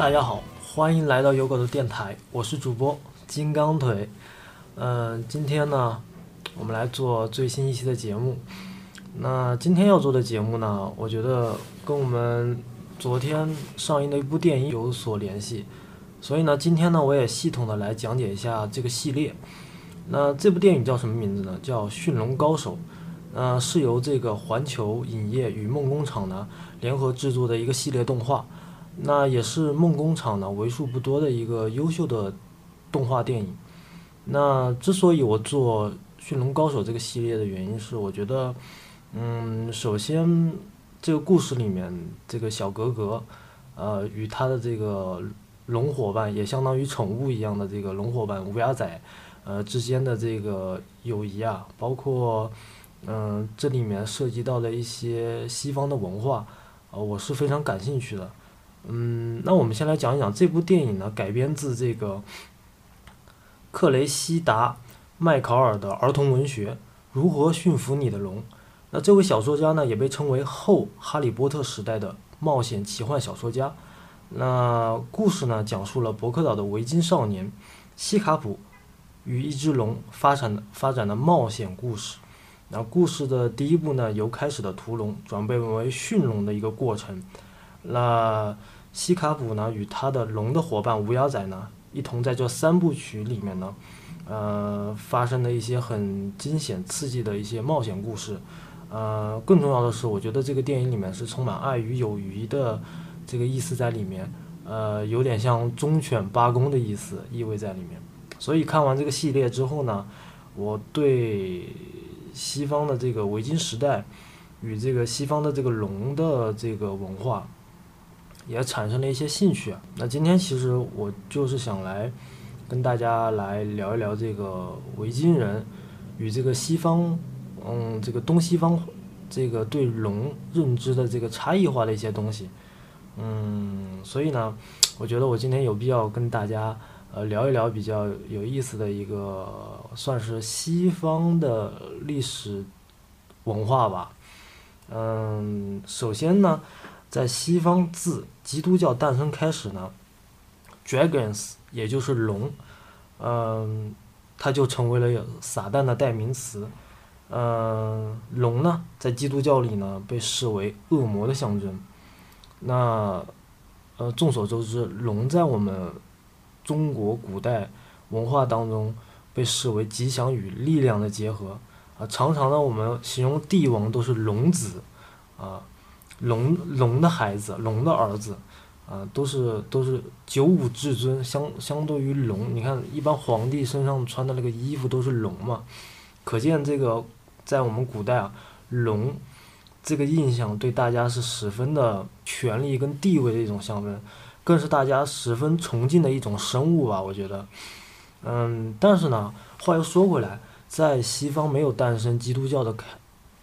大家好，欢迎来到有狗的电台，我是主播金刚腿。嗯、今天呢，我们来做最新一期的节目。那今天要做的节目呢，我觉得跟我们昨天上映的一部电影有所联系，所以呢，今天呢，我也系统的来讲解一下这个系列。那这部电影叫什么名字呢？叫《驯龙高手》。呃，是由这个环球影业与梦工厂呢联合制作的一个系列动画。那也是梦工厂呢为数不多的一个优秀的动画电影。那之所以我做《驯龙高手》这个系列的原因是，我觉得，嗯，首先这个故事里面这个小格格，呃，与他的这个龙伙伴，也相当于宠物一样的这个龙伙伴乌鸦仔，呃之间的这个友谊啊，包括，嗯、这里面涉及到的一些西方的文化，呃，我是非常感兴趣的。嗯，那我们先来讲一讲这部电影呢，改编自这个克雷西达麦考尔的儿童文学《如何驯服你的龙》。那这位小说家呢，也被称为后哈利波特时代的冒险奇幻小说家。那故事呢，讲述了伯克岛的维京少年西卡普与一只龙发展的发展的冒险故事。那故事的第一部呢，由开始的屠龙转变为驯龙的一个过程。那西卡普呢，与他的龙的伙伴乌鸦仔呢，一同在这三部曲里面呢，呃，发生了一些很惊险刺激的一些冒险故事。呃，更重要的是，我觉得这个电影里面是充满爱与友谊的这个意思在里面，呃，有点像忠犬八公的意思意味在里面。所以看完这个系列之后呢，我对西方的这个维京时代与这个西方的这个龙的这个文化。也产生了一些兴趣。那今天其实我就是想来跟大家来聊一聊这个维京人与这个西方，嗯，这个东西方这个对龙认知的这个差异化的一些东西。嗯，所以呢，我觉得我今天有必要跟大家呃聊一聊比较有意思的一个算是西方的历史文化吧。嗯，首先呢。在西方，自基督教诞生开始呢，dragons 也就是龙，嗯，它就成为了撒旦的代名词。嗯，龙呢，在基督教里呢，被视为恶魔的象征。那，呃，众所周知，龙在我们中国古代文化当中被视为吉祥与力量的结合。啊，常常呢，我们形容帝王都是龙子，啊。龙龙的孩子，龙的儿子，啊，都是都是九五至尊，相相对于龙，你看一般皇帝身上穿的那个衣服都是龙嘛，可见这个在我们古代啊，龙这个印象对大家是十分的权力跟地位的一种象征，更是大家十分崇敬的一种生物吧，我觉得，嗯，但是呢，话又说回来，在西方没有诞生基督教的开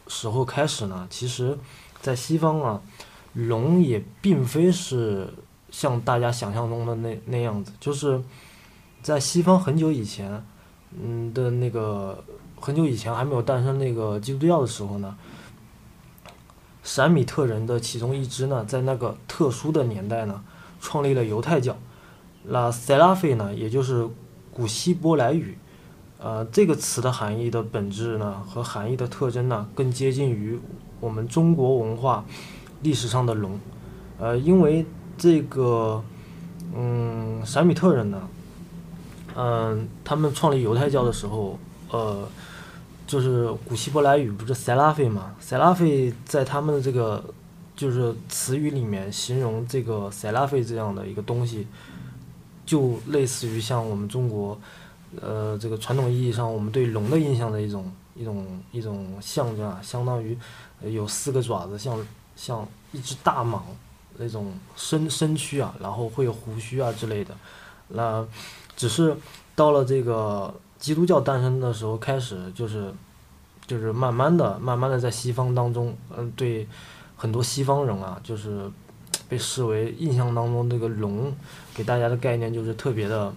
时候开始呢，其实。在西方啊，龙也并非是像大家想象中的那那样子，就是在西方很久以前，嗯的那个很久以前还没有诞生那个基督教的时候呢，闪米特人的其中一支呢，在那个特殊的年代呢，创立了犹太教。那塞拉菲呢，也就是古希伯来语，呃，这个词的含义的本质呢和含义的特征呢，更接近于。我们中国文化历史上的龙，呃，因为这个，嗯，闪米特人呢，嗯，他们创立犹太教的时候，呃，就是古希伯来语不是塞拉菲嘛？塞拉菲在他们的这个就是词语里面形容这个塞拉菲这样的一个东西，就类似于像我们中国，呃，这个传统意义上我们对龙的印象的一种一种一种象征啊，相当于。有四个爪子，像像一只大蟒那种身身躯啊，然后会有胡须啊之类的。那只是到了这个基督教诞生的时候开始，就是就是慢慢的、慢慢的在西方当中，嗯，对很多西方人啊，就是被视为印象当中这个龙给大家的概念就是特别的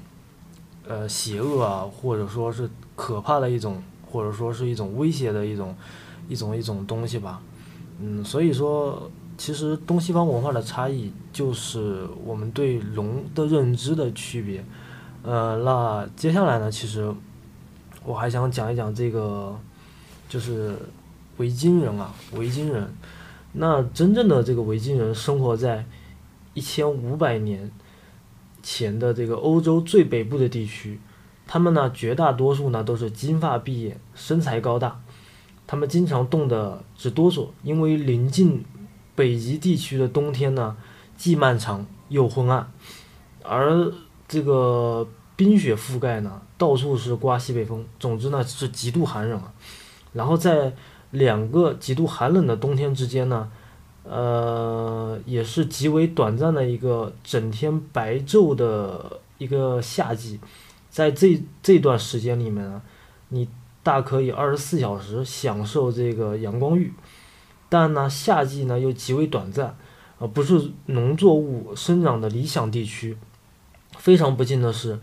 呃邪恶啊，或者说是可怕的一种，或者说是一种威胁的一种。一种一种东西吧，嗯，所以说其实东西方文化的差异就是我们对龙的认知的区别。呃，那接下来呢，其实我还想讲一讲这个，就是维京人啊，维京人。那真正的这个维京人生活在一千五百年前的这个欧洲最北部的地区，他们呢绝大多数呢都是金发碧眼，身材高大，他们经常冻得直哆嗦，因为临近北极地区的冬天呢既漫长又昏暗，而这个冰雪覆盖呢，到处是刮西北风，总之呢是极度寒冷啊，然后在。两个极度寒冷的冬天之间呢，呃，也是极为短暂的一个整天白昼的一个夏季，在这这段时间里面呢，你大可以二十四小时享受这个阳光浴，但呢，夏季呢又极为短暂，呃，不是农作物生长的理想地区。非常不幸的是，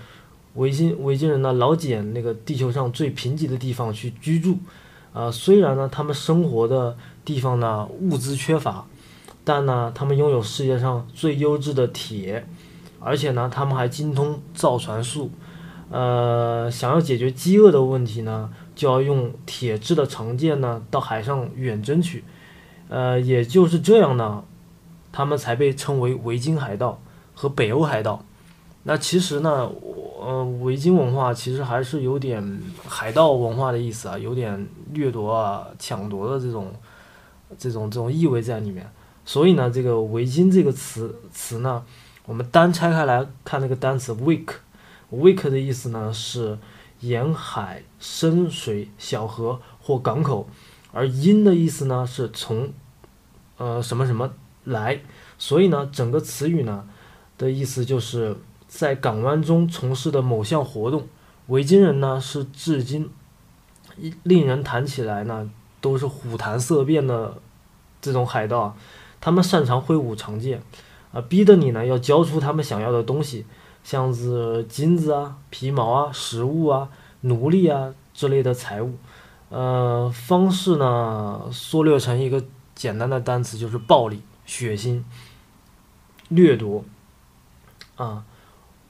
维京维京人呢老捡那个地球上最贫瘠的地方去居住。呃，虽然呢，他们生活的地方呢物资缺乏，但呢，他们拥有世界上最优质的铁，而且呢，他们还精通造船术。呃，想要解决饥饿的问题呢，就要用铁制的长剑呢到海上远征去。呃，也就是这样呢，他们才被称为维京海盗和北欧海盗。那其实呢。我呃，维京文化其实还是有点海盗文化的意思啊，有点掠夺啊、抢夺的这种、这种、这种意味在里面。所以呢，这个维京这个词词呢，我们单拆开来看那个单词 “wake”，“wake” 的意思呢是沿海、深水、小河或港口，而“音”的意思呢是从呃什么什么来。所以呢，整个词语呢的意思就是。在港湾中从事的某项活动，维京人呢是至今令人谈起来呢都是虎谈色变的这种海盗，他们擅长挥舞长剑，啊，逼得你呢要交出他们想要的东西，像是金子啊、皮毛啊、食物啊、奴隶啊之类的财物，呃，方式呢缩略成一个简单的单词就是暴力、血腥、掠夺，啊。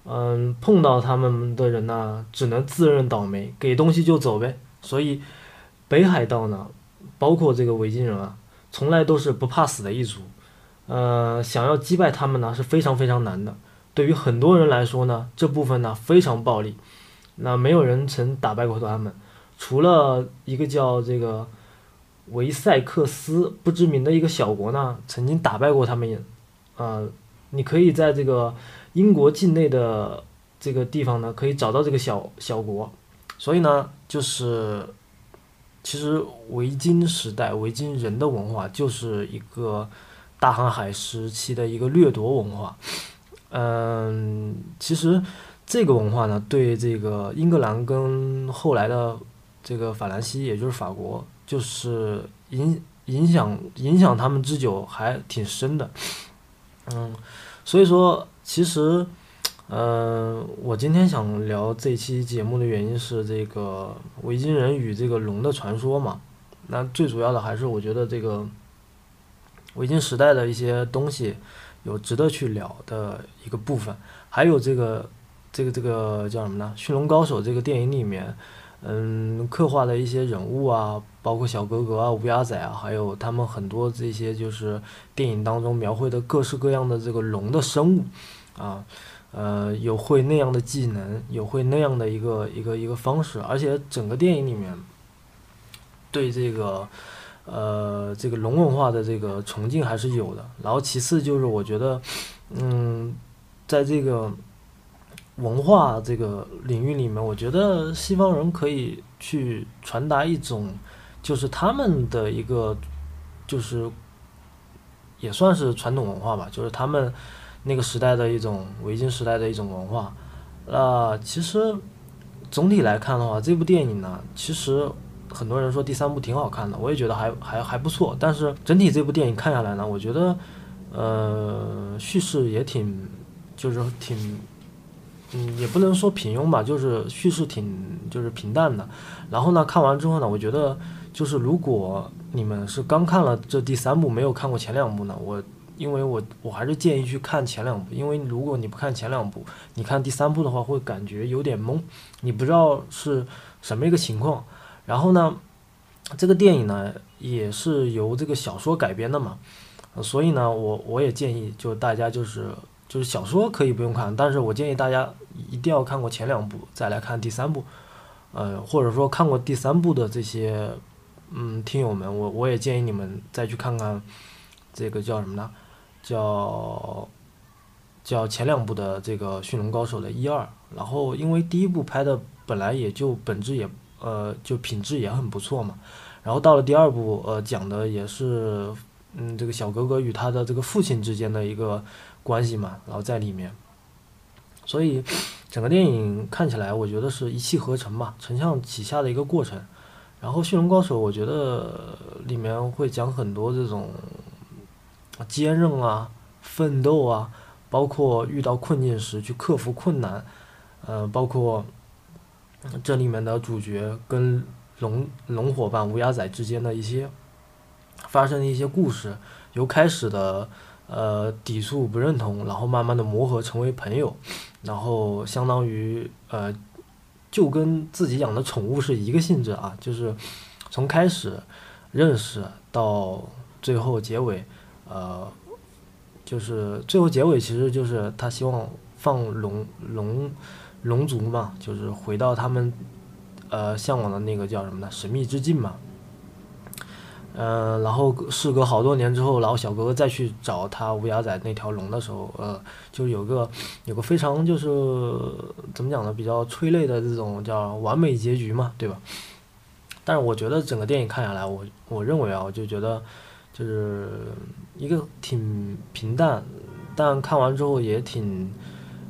嗯，碰到他们的人呢，只能自认倒霉，给东西就走呗。所以，北海道呢，包括这个维京人啊，从来都是不怕死的一族。呃，想要击败他们呢，是非常非常难的。对于很多人来说呢，这部分呢非常暴力。那没有人曾打败过他们，除了一个叫这个维塞克斯不知名的一个小国呢，曾经打败过他们。呃，你可以在这个。英国境内的这个地方呢，可以找到这个小小国，所以呢，就是其实维京时代维京人的文化就是一个大航海时期的一个掠夺文化。嗯，其实这个文化呢，对这个英格兰跟后来的这个法兰西，也就是法国，就是影影响影响他们之久还挺深的。嗯，所以说。其实，嗯，我今天想聊这期节目的原因是这个维京人与这个龙的传说嘛。那最主要的还是我觉得这个维京时代的一些东西有值得去聊的一个部分，还有这个这个这个叫什么呢？《驯龙高手》这个电影里面，嗯，刻画的一些人物啊，包括小格格啊、乌鸦仔啊，还有他们很多这些就是电影当中描绘的各式各样的这个龙的生物。啊，呃，有会那样的技能，有会那样的一个一个一个方式，而且整个电影里面对这个呃这个龙文化的这个崇敬还是有的。然后其次就是我觉得，嗯，在这个文化这个领域里面，我觉得西方人可以去传达一种，就是他们的一个，就是也算是传统文化吧，就是他们。那个时代的一种维京时代的一种文化，那其实总体来看的话，这部电影呢，其实很多人说第三部挺好看的，我也觉得还还还不错。但是整体这部电影看下来呢，我觉得，呃，叙事也挺，就是挺嗯，也不能说平庸吧，就是叙事挺就是平淡的。然后呢，看完之后呢，我觉得就是如果你们是刚看了这第三部，没有看过前两部呢，我因为我我还是建议去看前两部，因为如果你不看前两部，你看第三部的话会感觉有点懵，你不知道是什么一个情况。然后呢，这个电影呢也是由这个小说改编的嘛，所以呢，我我也建议就大家就是。就是小说可以不用看，但是我建议大家一定要看过前两部再来看第三部，呃，或者说看过第三部的这些，嗯，听友们，我我也建议你们再去看看这个叫什么呢？叫叫前两部的这个《驯龙高手》的一二，然后因为第一部拍的本来也就本质也呃就品质也很不错嘛，然后到了第二部，呃，讲的也是嗯这个小哥哥与他的这个父亲之间的一个。关系嘛，然后在里面，所以整个电影看起来，我觉得是一气呵成吧，承上启下的一个过程。然后《驯龙高手》，我觉得里面会讲很多这种坚韧啊、奋斗啊，包括遇到困境时去克服困难，呃，包括这里面的主角跟龙龙伙伴乌鸦仔之间的一些发生的一些故事，由开始的。呃，抵触不认同，然后慢慢的磨合成为朋友，然后相当于呃，就跟自己养的宠物是一个性质啊，就是从开始认识到最后结尾，呃，就是最后结尾其实就是他希望放龙龙龙族嘛，就是回到他们呃向往的那个叫什么呢？神秘之境嘛。嗯，然后事隔好多年之后，然后小哥哥再去找他乌鸦仔那条龙的时候，呃，就有个有个非常就是怎么讲呢，比较催泪的这种叫完美结局嘛，对吧？但是我觉得整个电影看下来，我我认为啊，我就觉得就是一个挺平淡，但看完之后也挺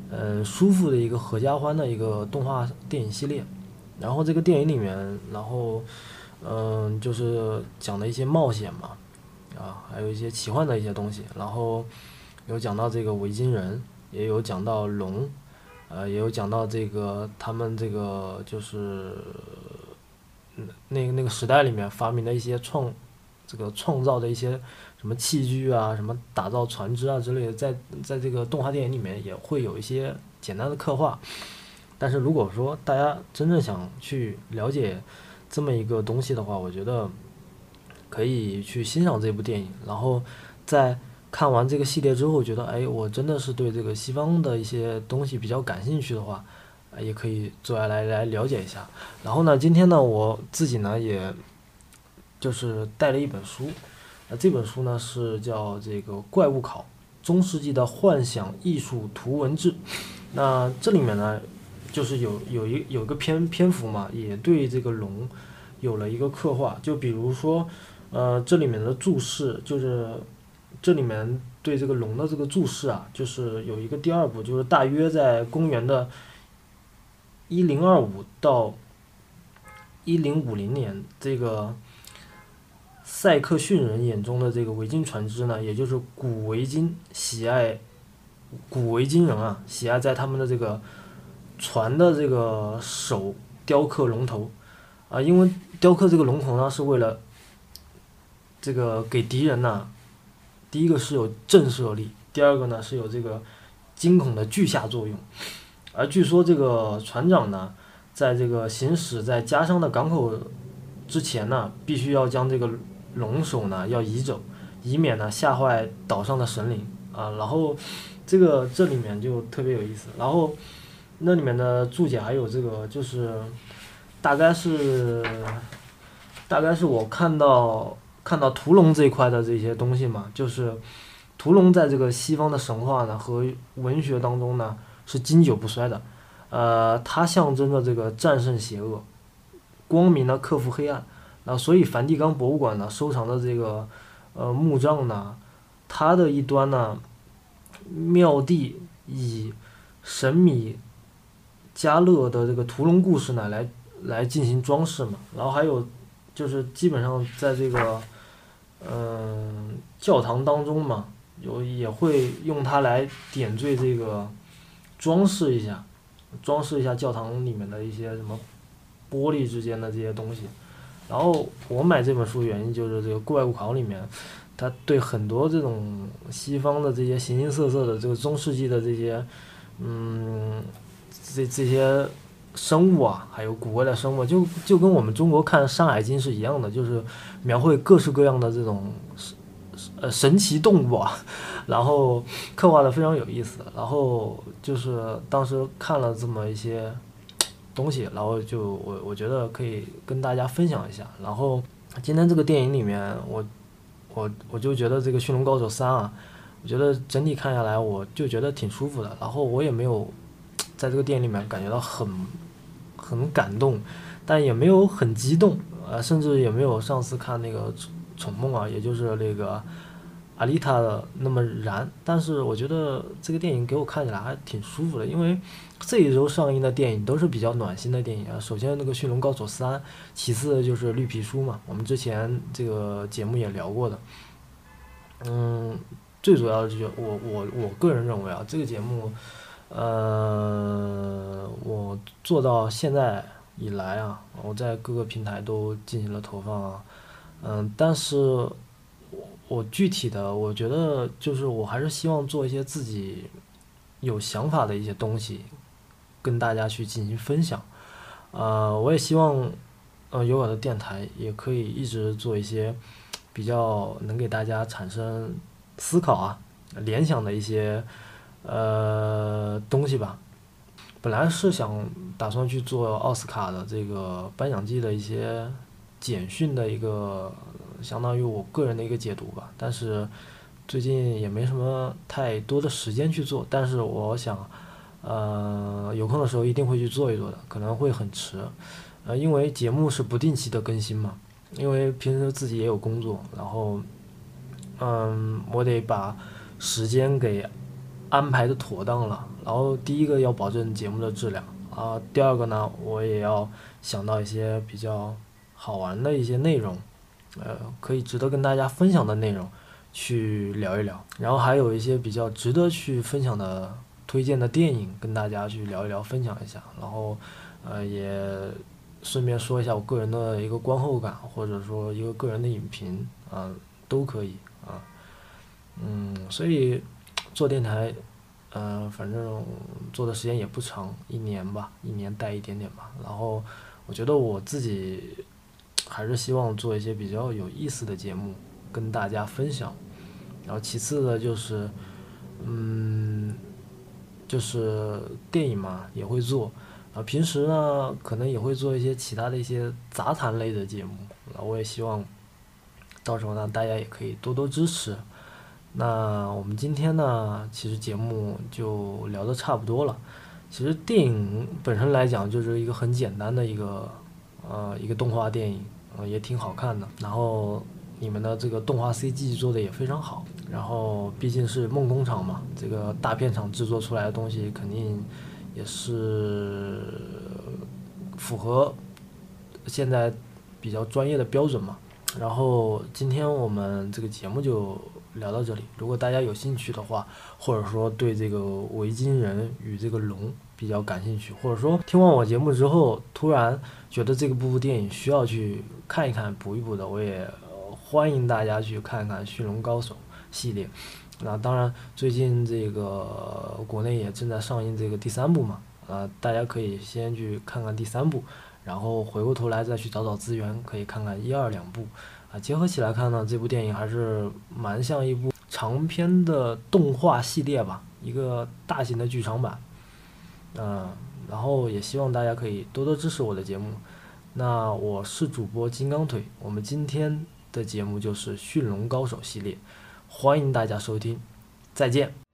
嗯舒服的一个合家欢的一个动画电影系列。然后这个电影里面，然后。嗯，就是讲的一些冒险嘛，啊，还有一些奇幻的一些东西，然后有讲到这个维京人，也有讲到龙，呃，也有讲到这个他们这个就是那那个时代里面发明的一些创这个创造的一些什么器具啊，什么打造船只啊之类的，在在这个动画电影里面也会有一些简单的刻画，但是如果说大家真正想去了解。这么一个东西的话，我觉得可以去欣赏这部电影，然后在看完这个系列之后，觉得哎，我真的是对这个西方的一些东西比较感兴趣的话，也可以坐下来来了解一下。然后呢，今天呢，我自己呢，也就是带了一本书，那这本书呢是叫这个《怪物考：中世纪的幻想艺术图文志》，那这里面呢。就是有有一有个篇篇幅嘛，也对这个龙有了一个刻画。就比如说，呃，这里面的注释，就是这里面对这个龙的这个注释啊，就是有一个第二部，就是大约在公元的一零二五到一零五零年，这个塞克逊人眼中的这个维京船只呢，也就是古维京喜爱古维京人啊，喜爱在他们的这个。船的这个手雕刻龙头，啊，因为雕刻这个龙头呢，是为了这个给敌人呢，第一个是有震慑力，第二个呢是有这个惊恐的惧吓作用。而据说这个船长呢，在这个行驶在家乡的港口之前呢，必须要将这个龙首呢要移走，以免呢吓坏岛上的神灵啊。然后这个这里面就特别有意思，然后。那里面的注解还有这个，就是大概是大概是我看到看到屠龙这一块的这些东西嘛，就是屠龙在这个西方的神话呢和文学当中呢是经久不衰的，呃，它象征着这个战胜邪恶，光明呢克服黑暗，那所以梵蒂冈博物馆呢收藏的这个呃墓葬呢，它的一端呢庙地以神米。加勒的这个屠龙故事呢，来来进行装饰嘛，然后还有就是基本上在这个嗯教堂当中嘛，有也会用它来点缀这个装饰一下，装饰一下教堂里面的一些什么玻璃之间的这些东西。然后我买这本书原因就是这个怪物考里面，它对很多这种西方的这些形形色色的这个中世纪的这些，嗯，这这些生物啊，还有古怪的生物，就就跟我们中国看《山海经》是一样的，就是描绘各式各样的这种呃神奇动物啊，然后刻画的非常有意思。然后就是当时看了这么一些。东西，然后就我我觉得可以跟大家分享一下。然后今天这个电影里面，我我我就觉得这个《驯龙高手三》啊，我觉得整体看下来，我就觉得挺舒服的。然后我也没有在这个电影里面感觉到很很感动，但也没有很激动，呃，甚至也没有上次看那个《宠梦》啊，也就是那个阿丽塔的那么燃。但是我觉得这个电影给我看起来还挺舒服的，因为。这一周上映的电影都是比较暖心的电影啊。首先那个《驯龙高手三》，其次就是《绿皮书》嘛，我们之前这个节目也聊过的。嗯，最主要的就是我我我个人认为啊，这个节目，呃，我做到现在以来啊，我在各个平台都进行了投放啊。嗯，但是我具体的，我觉得就是我还是希望做一些自己有想法的一些东西。跟大家去进行分享，呃，我也希望，呃，有我的电台也可以一直做一些比较能给大家产生思考啊、联想的一些呃东西吧。本来是想打算去做奥斯卡的这个颁奖季的一些简讯的一个，相当于我个人的一个解读吧，但是最近也没什么太多的时间去做，但是我想。呃，有空的时候一定会去做一做的，可能会很迟，呃，因为节目是不定期的更新嘛，因为平时自己也有工作，然后，嗯，我得把时间给安排的妥当了，然后第一个要保证节目的质量啊，第二个呢，我也要想到一些比较好玩的一些内容，呃，可以值得跟大家分享的内容去聊一聊，然后还有一些比较值得去分享的。推荐的电影跟大家去聊一聊，分享一下，然后，呃，也顺便说一下我个人的一个观后感，或者说一个个人的影评，啊，都可以啊，嗯，所以做电台，呃，反正做的时间也不长，一年吧，一年带一点点吧，然后我觉得我自己还是希望做一些比较有意思的节目跟大家分享，然后其次呢就是，嗯。就是电影嘛，也会做，啊，平时呢可能也会做一些其他的一些杂谈类的节目，那我也希望，到时候呢大家也可以多多支持。那我们今天呢，其实节目就聊的差不多了。其实电影本身来讲就是一个很简单的一个，呃，一个动画电影，呃，也挺好看的。然后。你们的这个动画 CG 做的也非常好，然后毕竟是梦工厂嘛，这个大片厂制作出来的东西肯定也是符合现在比较专业的标准嘛。然后今天我们这个节目就聊到这里，如果大家有兴趣的话，或者说对这个维京人与这个龙比较感兴趣，或者说听完我节目之后突然觉得这个部电影需要去看一看、补一补的，我也。欢迎大家去看一看《驯龙高手》系列。那当然，最近这个国内也正在上映这个第三部嘛，呃，大家可以先去看看第三部，然后回过头来再去找找资源，可以看看一二两部。啊，结合起来看呢，这部电影还是蛮像一部长篇的动画系列吧，一个大型的剧场版。嗯，然后也希望大家可以多多支持我的节目。那我是主播金刚腿，我们今天。的节目就是《驯龙高手》系列，欢迎大家收听，再见。